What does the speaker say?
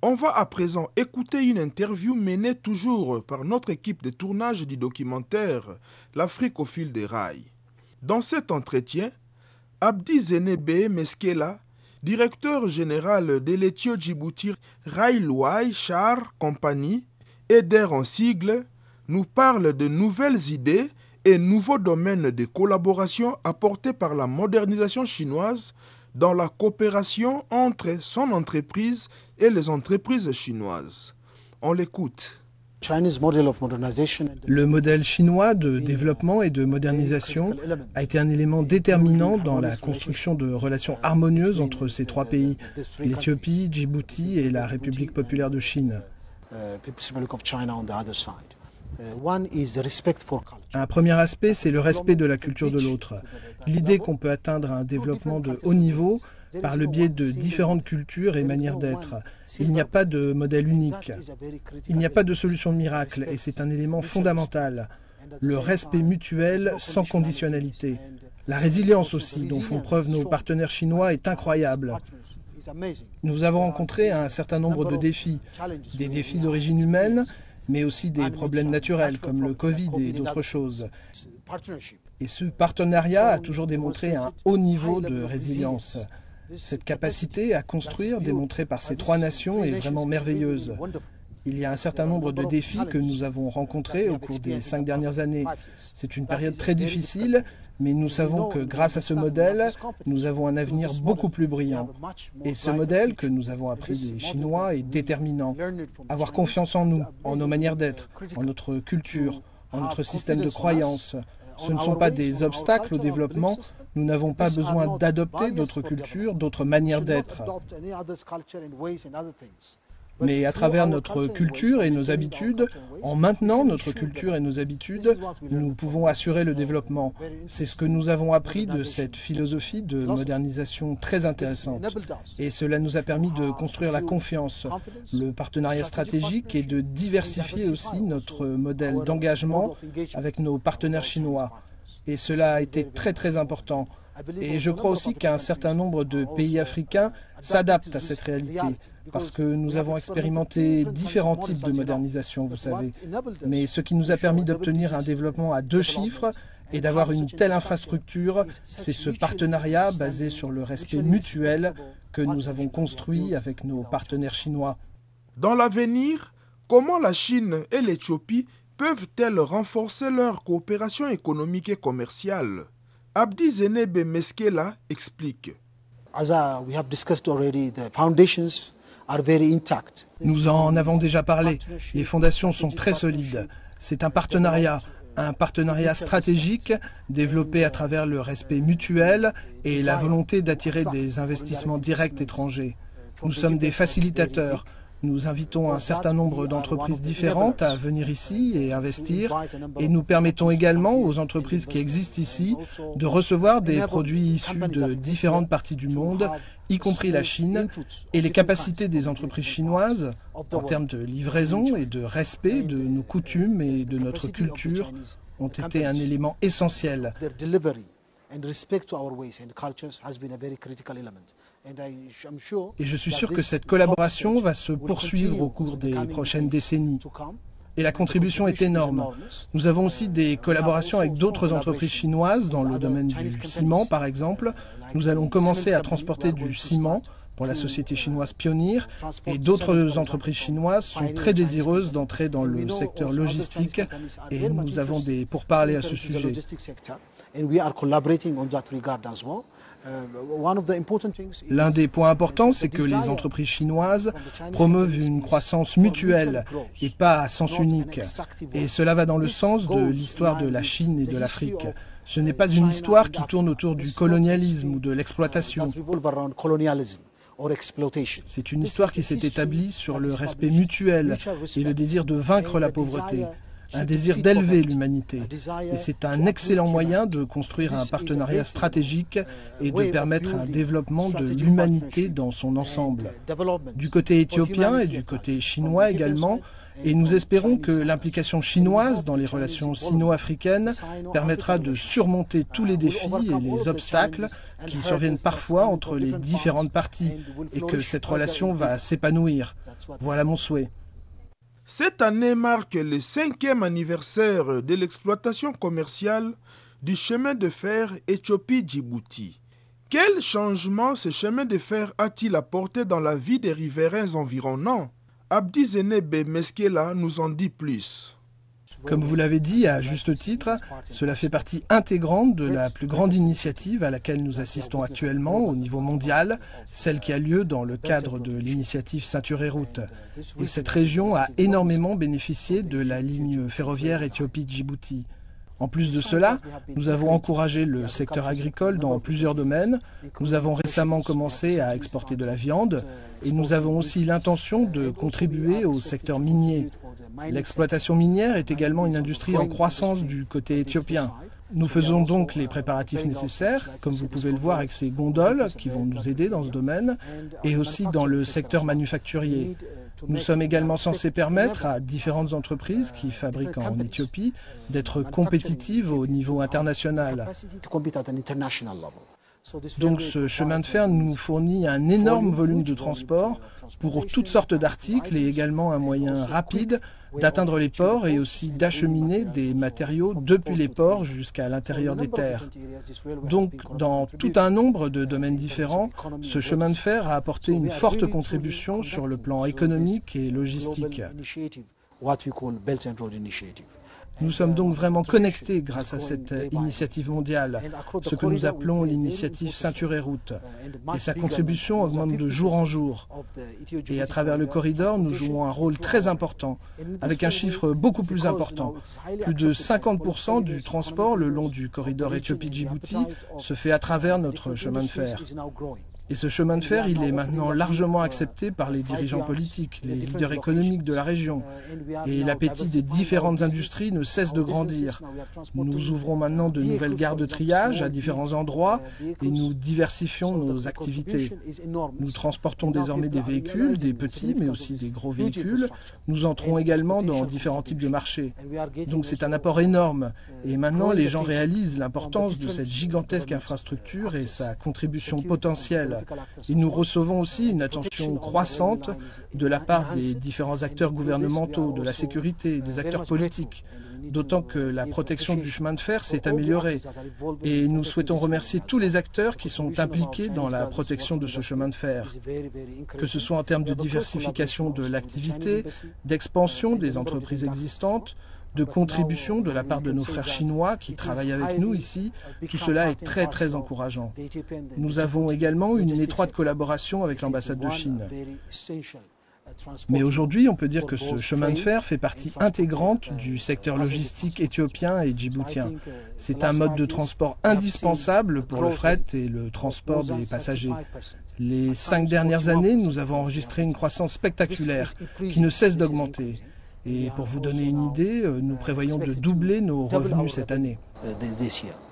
On va à présent écouter une interview menée toujours par notre équipe de tournage du documentaire L'Afrique au fil des rails. Dans cet entretien, Abdi Zenebe Meskela, directeur général de l'Ethio Djibouti Railway Char Company, EDER en sigle, nous parle de nouvelles idées et nouveaux domaines de collaboration apportés par la modernisation chinoise dans la coopération entre son entreprise et les entreprises chinoises. On l'écoute. Le modèle chinois de développement et de modernisation a été un élément déterminant dans la construction de relations harmonieuses entre ces trois pays, l'Éthiopie, Djibouti et la République populaire de Chine. Un premier aspect, c'est le respect de la culture de l'autre. L'idée qu'on peut atteindre un développement de haut niveau par le biais de différentes cultures et manières d'être. Il n'y a pas de modèle unique. Il n'y a pas de solution miracle et c'est un élément fondamental. Le respect mutuel sans conditionnalité. La résilience aussi, dont font preuve nos partenaires chinois, est incroyable. Nous avons rencontré un certain nombre de défis, des défis d'origine humaine, mais aussi des problèmes naturels comme le Covid et d'autres choses. Et ce partenariat a toujours démontré un haut niveau de résilience. Cette capacité à construire démontrée par ces trois nations est vraiment merveilleuse. Il y a un certain nombre de défis que nous avons rencontrés au cours des cinq dernières années. C'est une période très difficile, mais nous savons que grâce à ce modèle, nous avons un avenir beaucoup plus brillant. Et ce modèle que nous avons appris des Chinois est déterminant. Avoir confiance en nous, en nos manières d'être, en notre culture, en notre système de croyances. Ce ne sont pas des obstacles au développement. Nous n'avons pas besoin d'adopter d'autres cultures, d'autres manières d'être. Mais à travers notre culture et nos habitudes, en maintenant notre culture et nos habitudes, nous pouvons assurer le développement. C'est ce que nous avons appris de cette philosophie de modernisation très intéressante. Et cela nous a permis de construire la confiance, le partenariat stratégique et de diversifier aussi notre modèle d'engagement avec nos partenaires chinois. Et cela a été très très important. Et je crois aussi qu'un certain nombre de pays africains s'adaptent à cette réalité, parce que nous avons expérimenté différents types de modernisation, vous savez. Mais ce qui nous a permis d'obtenir un développement à deux chiffres et d'avoir une telle infrastructure, c'est ce partenariat basé sur le respect mutuel que nous avons construit avec nos partenaires chinois. Dans l'avenir, comment la Chine et l'Éthiopie peuvent-elles renforcer leur coopération économique et commerciale? Abdi Zenebe Meskela explique. Nous en avons déjà parlé. Les fondations sont très solides. C'est un partenariat, un partenariat stratégique développé à travers le respect mutuel et la volonté d'attirer des investissements directs étrangers. Nous sommes des facilitateurs. Nous invitons un certain nombre d'entreprises différentes à venir ici et investir et nous permettons également aux entreprises qui existent ici de recevoir des produits issus de différentes parties du monde, y compris la Chine, et les capacités des entreprises chinoises en termes de livraison et de respect de nos coutumes et de notre culture ont été un élément essentiel. Et je suis sûr que cette collaboration va se poursuivre au cours des prochaines décennies. Et la contribution est énorme. Nous avons aussi des collaborations avec d'autres entreprises chinoises dans le domaine du ciment, par exemple. Nous allons commencer à transporter du ciment pour la société chinoise Pionnier et d'autres entreprises chinoises sont très désireuses d'entrer dans le secteur logistique et nous avons des pourparlers à ce sujet. L'un des points importants, c'est que les entreprises chinoises promeuvent une croissance mutuelle et pas à sens unique. Et cela va dans le sens de l'histoire de la Chine et de l'Afrique. Ce n'est pas une histoire qui tourne autour du colonialisme ou de l'exploitation. C'est une histoire qui s'est établie sur le respect mutuel et le désir de vaincre la pauvreté. un désir d'élever l'humanité. Et c'est un excellent moyen de construire un partenariat stratégique et de permettre un développement de l'humanité dans son ensemble. Du côté éthiopien et du côté chinois également, et nous espérons que l'implication chinoise dans les relations sino-africaines permettra de surmonter tous les défis et les obstacles qui surviennent parfois entre les différentes parties et que cette relation va s'épanouir. Voilà mon souhait. Cette année marque le cinquième anniversaire de l'exploitation commerciale du chemin de fer Éthiopie-Djibouti. Quel changement ce chemin de fer a-t-il apporté dans la vie des riverains environnants? Abdi Zenebe Meskela nous en dit plus. Comme vous l'avez dit à juste titre, cela fait partie intégrante de la plus grande initiative à laquelle nous assistons actuellement au niveau mondial, celle qui a lieu dans le cadre de l'initiative Ceinture et Route. Et cette région a énormément bénéficié de la ligne ferroviaire Éthiopie-Djibouti. En plus de cela, nous avons encouragé le secteur agricole dans plusieurs domaines. Nous avons récemment commencé à exporter de la viande et nous avons aussi l'intention de contribuer au secteur minier. L'exploitation minière est également une industrie en croissance du côté éthiopien. Nous faisons donc les préparatifs nécessaires, comme vous pouvez le voir avec ces gondoles qui vont nous aider dans ce domaine, et aussi dans le secteur manufacturier. Nous sommes également censés permettre à différentes entreprises qui fabriquent en Éthiopie d'être compétitives au niveau international. Donc ce chemin de fer nous fournit un énorme volume de transport pour toutes sortes d'articles et également un moyen rapide d'atteindre les ports et aussi d'acheminer des matériaux depuis les ports jusqu'à l'intérieur des terres. Donc dans tout un nombre de domaines différents, ce chemin de fer a apporté une forte contribution sur le plan économique et logistique. Nous sommes donc vraiment connectés grâce à cette initiative mondiale, ce que nous appelons l'initiative Ceinture et Route. Et sa contribution augmente de jour en jour. Et à travers le corridor, nous jouons un rôle très important, avec un chiffre beaucoup plus important. Plus de 50% du transport le long du corridor Éthiopie-Djibouti se fait à travers notre chemin de fer. Et ce chemin de fer, il est maintenant largement accepté par les dirigeants politiques, les leaders économiques de la région. Et l'appétit des différentes industries ne cesse de grandir. Nous ouvrons maintenant de nouvelles gares de triage à différents endroits et nous diversifions nos activités. Nous transportons désormais des véhicules, des petits mais aussi des gros véhicules. Nous entrons également dans différents types de marchés. Donc c'est un apport énorme. Et maintenant, les gens réalisent l'importance de cette gigantesque infrastructure et sa contribution potentielle et nous recevons aussi une attention croissante de la part des différents acteurs gouvernementaux, de la sécurité, des acteurs politiques. D'autant que la protection du chemin de fer s'est améliorée. Et nous souhaitons remercier tous les acteurs qui sont impliqués dans la protection de ce chemin de fer. Que ce soit en termes de diversification de l'activité, d'expansion des entreprises existantes, de contribution de la part de nos frères chinois qui travaillent avec nous ici. Tout cela est très très encourageant. Nous avons également une étroite collaboration avec l'ambassade de Chine. Mais aujourd'hui, on peut dire que ce chemin de fer fait partie intégrante du secteur logistique éthiopien et djiboutien. C'est un mode de transport indispensable pour le fret et le transport des passagers. Les cinq dernières années, nous avons enregistré une croissance spectaculaire qui ne cesse d'augmenter. Et pour vous donner une idée, euh, nous prévoyons de doubler nos revenus cette année.